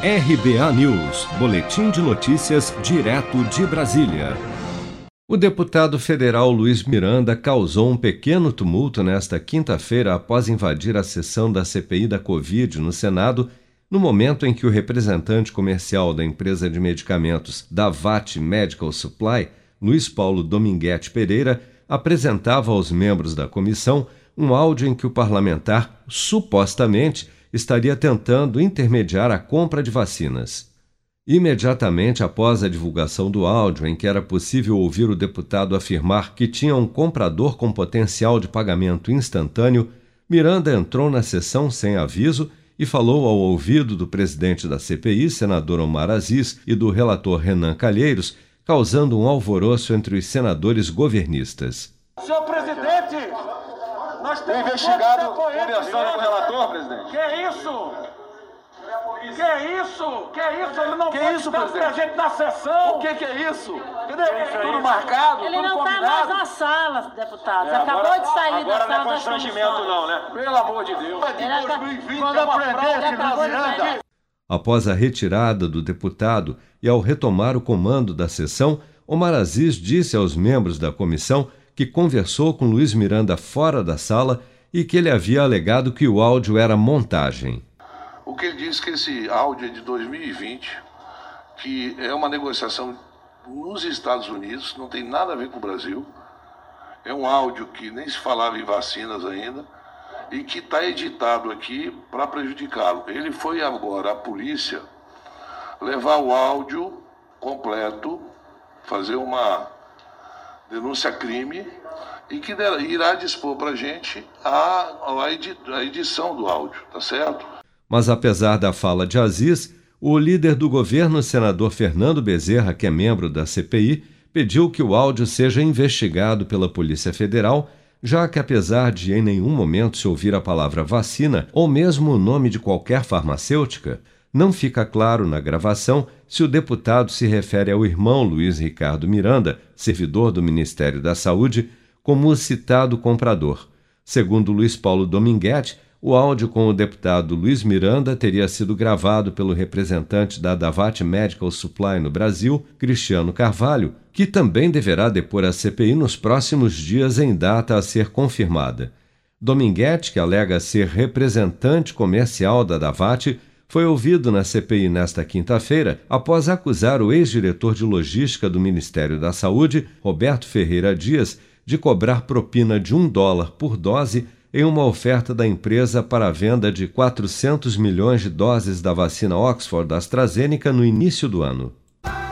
RBA News, Boletim de Notícias, direto de Brasília. O deputado federal Luiz Miranda causou um pequeno tumulto nesta quinta-feira após invadir a sessão da CPI da Covid no Senado, no momento em que o representante comercial da empresa de medicamentos Davat Medical Supply, Luiz Paulo Dominguete Pereira, apresentava aos membros da comissão um áudio em que o parlamentar, supostamente, estaria tentando intermediar a compra de vacinas. Imediatamente após a divulgação do áudio, em que era possível ouvir o deputado afirmar que tinha um comprador com potencial de pagamento instantâneo, Miranda entrou na sessão sem aviso e falou ao ouvido do presidente da CPI, senador Omar Aziz, e do relator Renan Calheiros, causando um alvoroço entre os senadores governistas. Senhor presidente, nós temos investigado conversando com o relator, presidente. Que é isso? Que é isso? Que é isso? Ele não que pode isso, estar presidente? presente na sessão. O que, que é isso? Cadê? Tudo marcado, Ele tudo não está mais na sala, deputado. É, acabou agora- de sair agora da não é sala da constrangimento não, né? Pelo amor de Deus. Ele aca- Quando aprender, Ele acabou de sair. Após a retirada do deputado e ao retomar o comando da sessão, Omar Aziz disse aos membros da comissão que conversou com Luiz Miranda fora da sala e que ele havia alegado que o áudio era montagem. O que ele diz que esse áudio é de 2020, que é uma negociação nos Estados Unidos, não tem nada a ver com o Brasil. É um áudio que nem se falava em vacinas ainda e que está editado aqui para prejudicá-lo. Ele foi agora à polícia levar o áudio completo, fazer uma denúncia crime e que irá dispor para a gente a, a edição do áudio, tá certo? Mas apesar da fala de Aziz, o líder do governo, senador Fernando Bezerra, que é membro da CPI, pediu que o áudio seja investigado pela Polícia Federal, já que apesar de em nenhum momento se ouvir a palavra vacina ou mesmo o nome de qualquer farmacêutica, não fica claro na gravação se o deputado se refere ao irmão Luiz Ricardo Miranda, servidor do Ministério da Saúde, como o citado comprador. Segundo Luiz Paulo Dominguete, o áudio com o deputado Luiz Miranda teria sido gravado pelo representante da Davat Medical Supply no Brasil, Cristiano Carvalho, que também deverá depor a CPI nos próximos dias em data a ser confirmada. Dominguete, que alega ser representante comercial da Davat, foi ouvido na CPI nesta quinta-feira após acusar o ex-diretor de logística do Ministério da Saúde, Roberto Ferreira Dias, de cobrar propina de um dólar por dose em uma oferta da empresa para a venda de 400 milhões de doses da vacina Oxford AstraZeneca no início do ano.